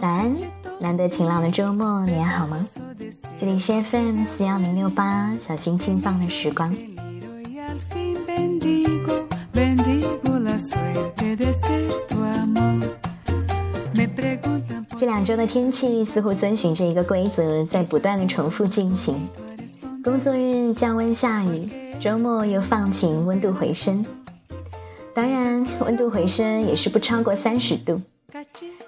晚安，难得晴朗的周末，你还好吗？这里是 FM 四幺零六八，小心轻放的时光。这两周的天气似乎遵循着一个规则，在不断的重复进行。工作日降温下雨，周末又放晴，温度回升。当然，温度回升也是不超过三十度。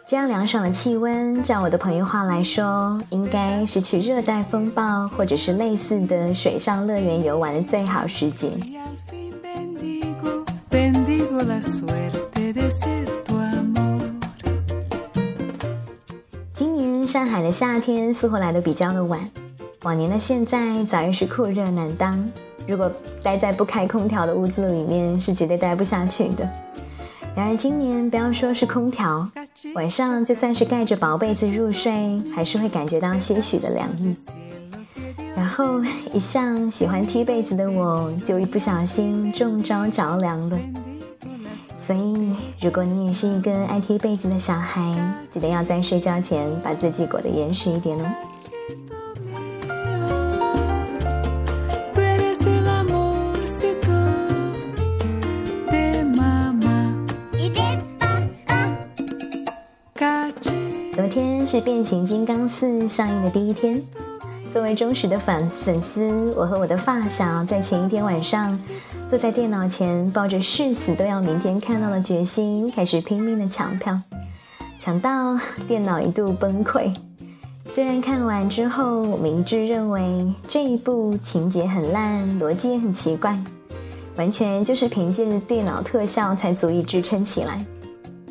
这样凉爽的气温，照我的朋友话来说，应该是去热带风暴或者是类似的水上乐园游玩的最好时节。今年上海的夏天似乎来的比较的晚，往年的现在早已是酷热难当。如果待在不开空调的屋子里面，是绝对待不下去的。然而今年，不要说是空调，晚上就算是盖着薄被子入睡，还是会感觉到些许的凉意。然后，一向喜欢踢被子的我，就一不小心中招着凉了。所以，如果你也是一个爱踢被子的小孩，记得要在睡觉前把自己裹得严实一点哦。是《变形金刚四》上映的第一天。作为忠实的粉粉丝，我和我的发小在前一天晚上，坐在电脑前，抱着誓死都要明天看到的决心，开始拼命的抢票，抢到电脑一度崩溃。虽然看完之后，我们一致认为这一部情节很烂，逻辑也很奇怪，完全就是凭借着电脑特效才足以支撑起来。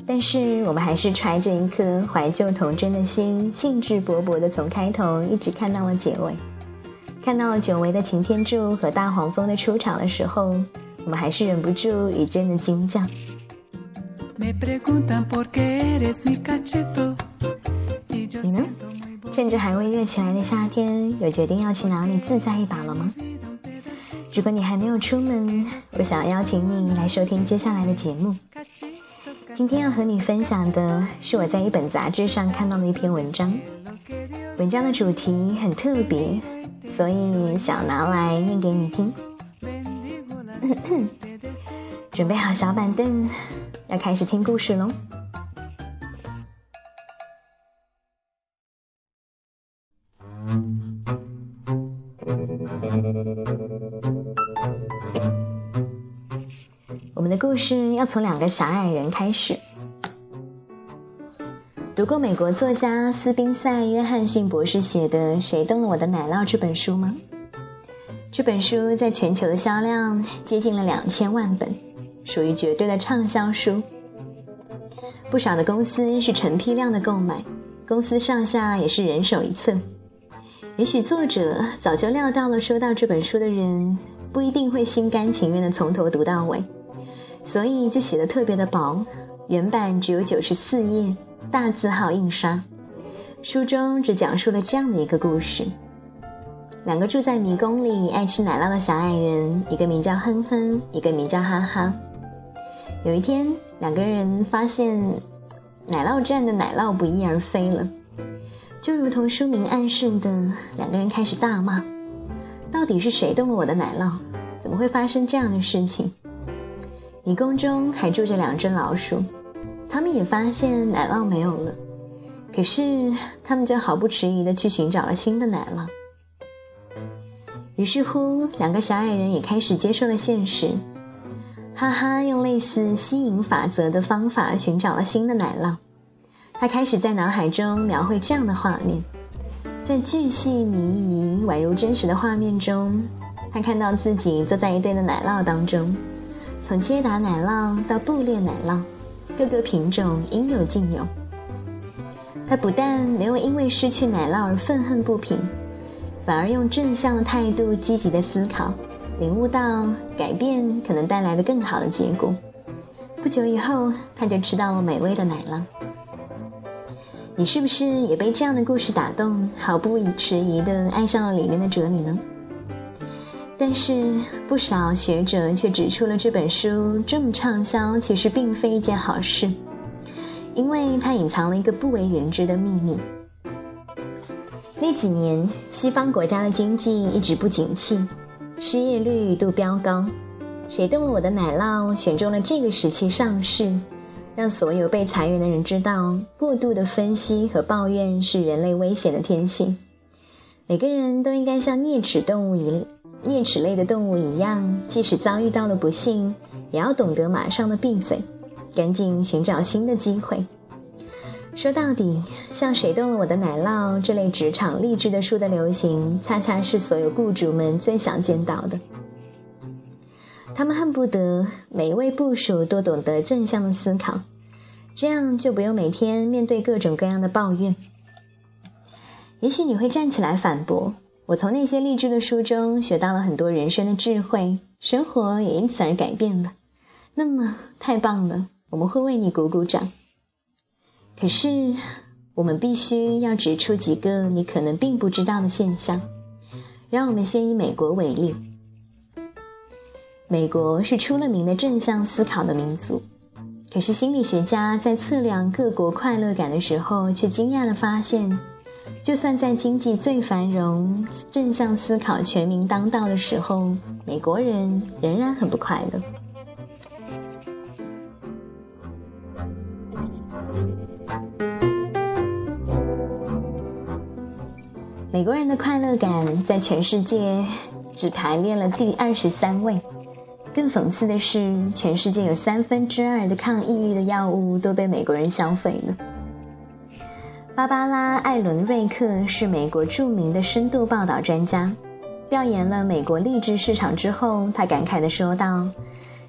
但是我们还是揣着一颗怀旧童真的心，兴致勃勃地从开头一直看到了结尾。看到了久违的擎天柱和大黄蜂的出场的时候，我们还是忍不住一阵的惊叫。你呢？趁着还未热起来的夏天，有决定要去哪里自在一把了吗？如果你还没有出门，我想邀请你来收听接下来的节目。今天要和你分享的是我在一本杂志上看到的一篇文章，文章的主题很特别，所以想拿来念给你听。准备好小板凳，要开始听故事喽。故事要从两个小矮人开始。读过美国作家斯宾塞·约翰逊博士写的《谁动了我的奶酪》这本书吗？这本书在全球的销量接近了两千万本，属于绝对的畅销书。不少的公司是成批量的购买，公司上下也是人手一册。也许作者早就料到了收到这本书的人不一定会心甘情愿的从头读到尾。所以就写的特别的薄，原版只有九十四页，大字号印刷。书中只讲述了这样的一个故事：两个住在迷宫里爱吃奶酪的小矮人，一个名叫哼哼，一个名叫哈哈。有一天，两个人发现奶酪站的奶酪不翼而飞了，就如同书名暗示的，两个人开始大骂：“到底是谁动了我的奶酪？怎么会发生这样的事情？”迷宫中还住着两只老鼠，他们也发现奶酪没有了，可是他们就毫不迟疑地去寻找了新的奶酪。于是乎，两个小矮人也开始接受了现实。哈哈，用类似吸引法则的方法寻找了新的奶酪。他开始在脑海中描绘这样的画面：在巨细靡遗、宛如真实的画面中，他看到自己坐在一堆的奶酪当中。从切达奶酪到布列奶酪，各个品种应有尽有。他不但没有因为失去奶酪而愤恨不平，反而用正向的态度积极的思考，领悟到改变可能带来的更好的结果。不久以后，他就吃到了美味的奶酪。你是不是也被这样的故事打动，毫不迟疑的爱上了里面的哲理呢？但是不少学者却指出了这本书这么畅销，其实并非一件好事。因为它隐藏了一个不为人知的秘密。那几年，西方国家的经济一直不景气，失业率一度飙高。谁动了我的奶酪，选中了这个时期上市，让所有被裁员的人知道，过度的分析和抱怨是人类危险的天性。每个人都应该像啮齿动物一啮齿类的动物一样，即使遭遇到了不幸，也要懂得马上的闭嘴，赶紧寻找新的机会。说到底，像谁动了我的奶酪这类职场励志的书的流行，恰恰是所有雇主们最想见到的。他们恨不得每一位部署都懂得正向的思考，这样就不用每天面对各种各样的抱怨。也许你会站起来反驳：“我从那些励志的书中学到了很多人生的智慧，生活也因此而改变了。”那么太棒了，我们会为你鼓鼓掌。可是，我们必须要指出几个你可能并不知道的现象。让我们先以美国为例。美国是出了名的正向思考的民族，可是心理学家在测量各国快乐感的时候，却惊讶地发现，就算在经济最繁荣、正向思考全民当道的时候，美国人仍然很不快乐。美国人的快乐感在全世界只排列了第二十三位。更讽刺的是，全世界有三分之二的抗抑郁的药物都被美国人消费了。芭芭拉·艾伦瑞克是美国著名的深度报道专家，调研了美国励志市场之后，他感慨地说道：“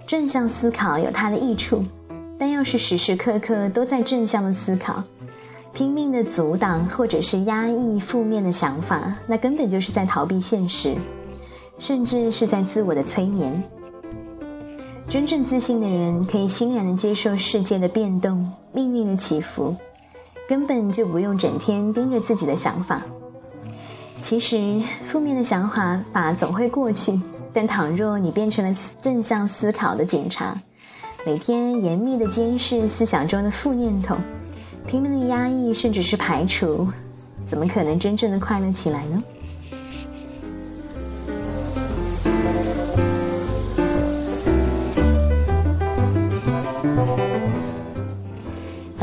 正向思考有它的益处，但要是时时刻刻都在正向的思考，拼命的阻挡或者是压抑负面的想法，那根本就是在逃避现实，甚至是在自我的催眠。”真正自信的人可以欣然的接受世界的变动、命运的起伏，根本就不用整天盯着自己的想法。其实，负面的想法法总会过去，但倘若你变成了正向思考的警察，每天严密的监视思想中的负念头，拼命的压抑甚至是排除，怎么可能真正的快乐起来呢？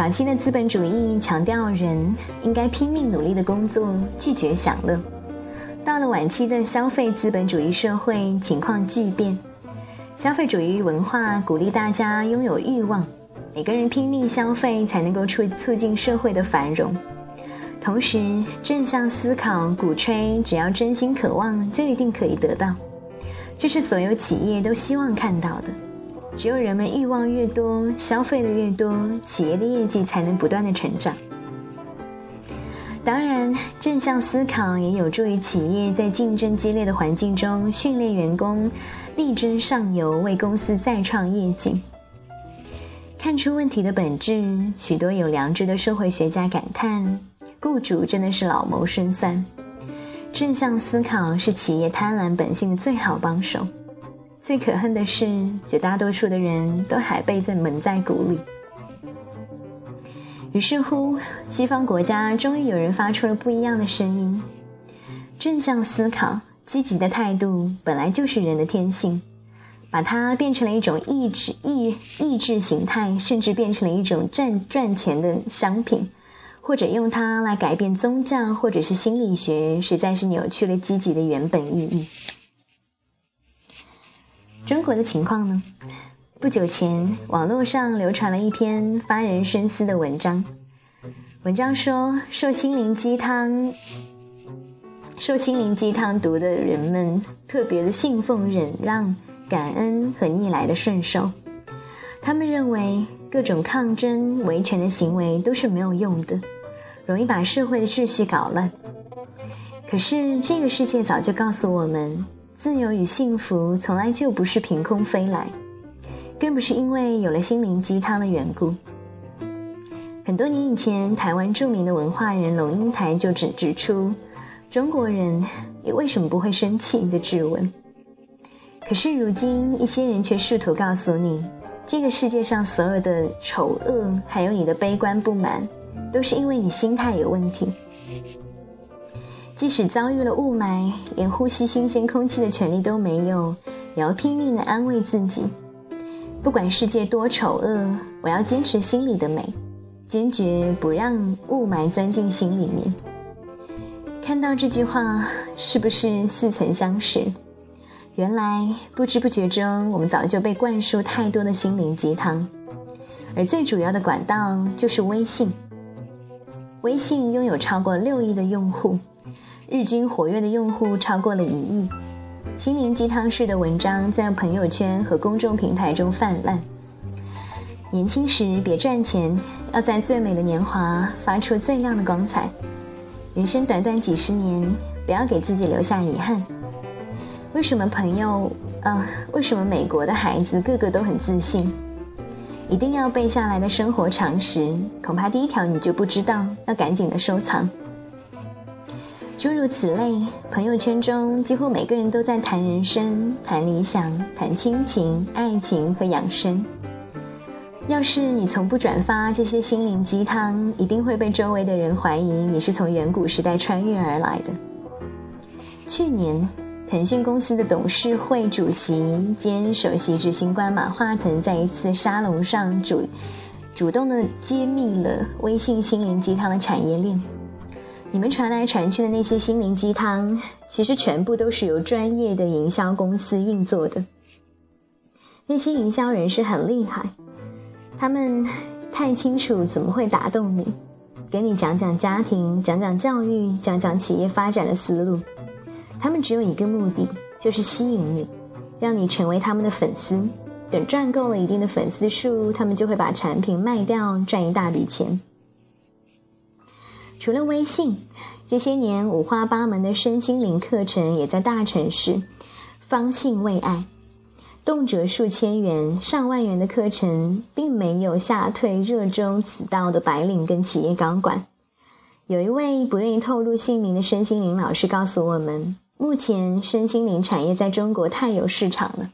早期的资本主义强调人应该拼命努力的工作，拒绝享乐。到了晚期的消费资本主义社会，情况巨变。消费主义文化鼓励大家拥有欲望，每个人拼命消费才能够促促进社会的繁荣。同时，正向思考鼓吹只要真心渴望，就一定可以得到，这是所有企业都希望看到的。只有人们欲望越多，消费的越多，企业的业绩才能不断的成长。当然，正向思考也有助于企业在竞争激烈的环境中训练员工力争上游，为公司再创业绩。看出问题的本质，许多有良知的社会学家感叹：雇主真的是老谋深算。正向思考是企业贪婪本性的最好帮手。最可恨的是，绝大多数的人都还被在蒙在鼓里。于是乎，西方国家终于有人发出了不一样的声音：正向思考、积极的态度本来就是人的天性，把它变成了一种意志意意志形态，甚至变成了一种赚赚钱的商品，或者用它来改变宗教或者是心理学，实在是扭曲了积极的原本意义。中国的情况呢？不久前，网络上流传了一篇发人深思的文章。文章说，受心灵鸡汤、受心灵鸡汤毒的人们，特别的信奉忍让、感恩和逆来的顺受。他们认为，各种抗争、维权的行为都是没有用的，容易把社会的秩序搞乱。可是，这个世界早就告诉我们。自由与幸福从来就不是凭空飞来，更不是因为有了心灵鸡汤的缘故。很多年以前，台湾著名的文化人龙应台就指指出，中国人你为什么不会生气的质问。可是如今，一些人却试图告诉你，这个世界上所有的丑恶，还有你的悲观不满，都是因为你心态有问题。即使遭遇了雾霾，连呼吸新鲜空气的权利都没有，也要拼命的安慰自己。不管世界多丑恶，我要坚持心里的美，坚决不让雾霾钻进心里面。看到这句话，是不是似曾相识？原来不知不觉中，我们早就被灌输太多的心灵鸡汤，而最主要的管道就是微信。微信拥有超过六亿的用户，日均活跃的用户超过了一亿。心灵鸡汤式的文章在朋友圈和公众平台中泛滥。年轻时别赚钱，要在最美的年华发出最亮的光彩。人生短短几十年，不要给自己留下遗憾。为什么朋友？嗯，为什么美国的孩子个个都很自信？一定要背下来的生活常识，恐怕第一条你就不知道，要赶紧的收藏。诸如此类，朋友圈中几乎每个人都在谈人生、谈理想、谈亲情、爱情和养生。要是你从不转发这些心灵鸡汤，一定会被周围的人怀疑你是从远古时代穿越而来的。去年。腾讯公司的董事会主席兼首席执行官马化腾在一次沙龙上主主动的揭秘了微信心灵鸡汤的产业链。你们传来传去的那些心灵鸡汤，其实全部都是由专业的营销公司运作的。那些营销人士很厉害，他们太清楚怎么会打动你，给你讲讲家庭，讲讲教育，讲讲企业发展的思路。他们只有一个目的，就是吸引你，让你成为他们的粉丝。等赚够了一定的粉丝数，他们就会把产品卖掉，赚一大笔钱。除了微信，这些年五花八门的身心灵课程也在大城市方兴未艾，动辄数千元、上万元的课程，并没有吓退热衷此道的白领跟企业高管。有一位不愿意透露姓名的身心灵老师告诉我们。目前身心灵产业在中国太有市场了，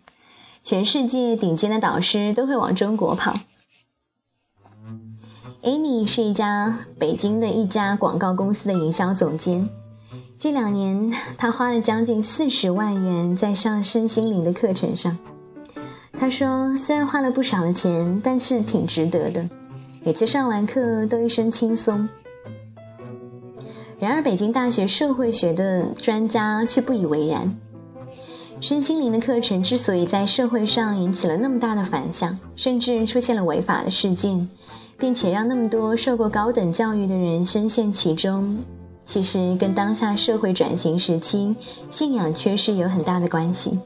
全世界顶尖的导师都会往中国跑。Annie 是一家北京的一家广告公司的营销总监，这两年他花了将近四十万元在上身心灵的课程上。他说，虽然花了不少的钱，但是挺值得的，每次上完课都一身轻松。然而，北京大学社会学的专家却不以为然。身心灵的课程之所以在社会上引起了那么大的反响，甚至出现了违法的事件，并且让那么多受过高等教育的人深陷其中，其实跟当下社会转型时期信仰缺失有很大的关系。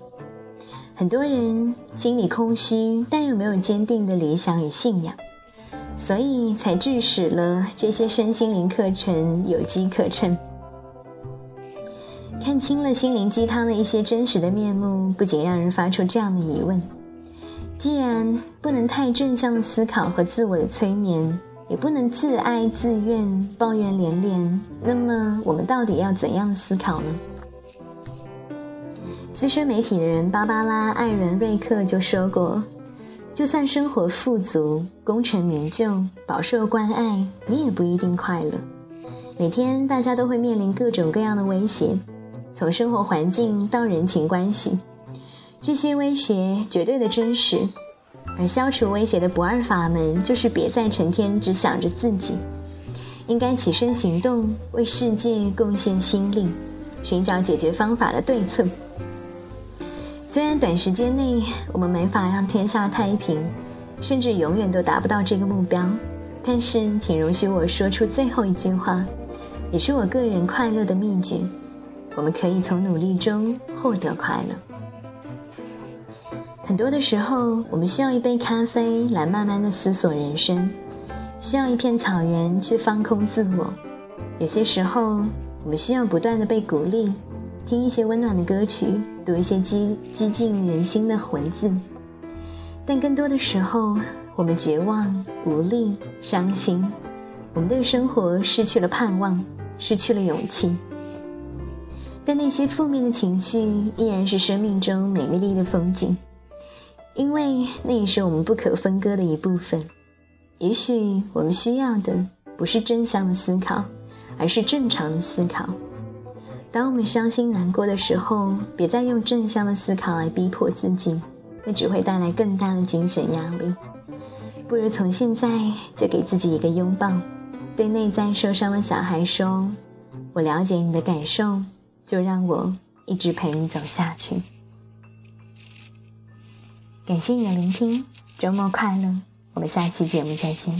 很多人心里空虚，但又没有坚定的理想与信仰。所以才致使了这些身心灵课程有机可乘。看清了心灵鸡汤的一些真实的面目，不仅让人发出这样的疑问：既然不能太正向的思考和自我的催眠，也不能自哀自怨、抱怨连连，那么我们到底要怎样思考呢？资深媒体人芭芭拉·艾伦瑞克就说过。就算生活富足、功成名就、饱受关爱，你也不一定快乐。每天大家都会面临各种各样的威胁，从生活环境到人情关系，这些威胁绝对的真实。而消除威胁的不二法门，就是别再成天只想着自己，应该起身行动，为世界贡献心力，寻找解决方法的对策。虽然短时间内我们没法让天下太平，甚至永远都达不到这个目标，但是请容许我说出最后一句话，也是我个人快乐的秘诀：我们可以从努力中获得快乐。很多的时候，我们需要一杯咖啡来慢慢的思索人生，需要一片草原去放空自我。有些时候，我们需要不断的被鼓励。听一些温暖的歌曲，读一些激激进人心的文字，但更多的时候，我们绝望、无力、伤心，我们对生活失去了盼望，失去了勇气。但那些负面的情绪依然是生命中美丽的风景，因为那也是我们不可分割的一部分。也许我们需要的不是正向的思考，而是正常的思考。当我们伤心难过的时候，别再用正向的思考来逼迫自己，那只会带来更大的精神压力。不如从现在就给自己一个拥抱，对内在受伤的小孩说：“我了解你的感受，就让我一直陪你走下去。”感谢你的聆听，周末快乐！我们下期节目再见。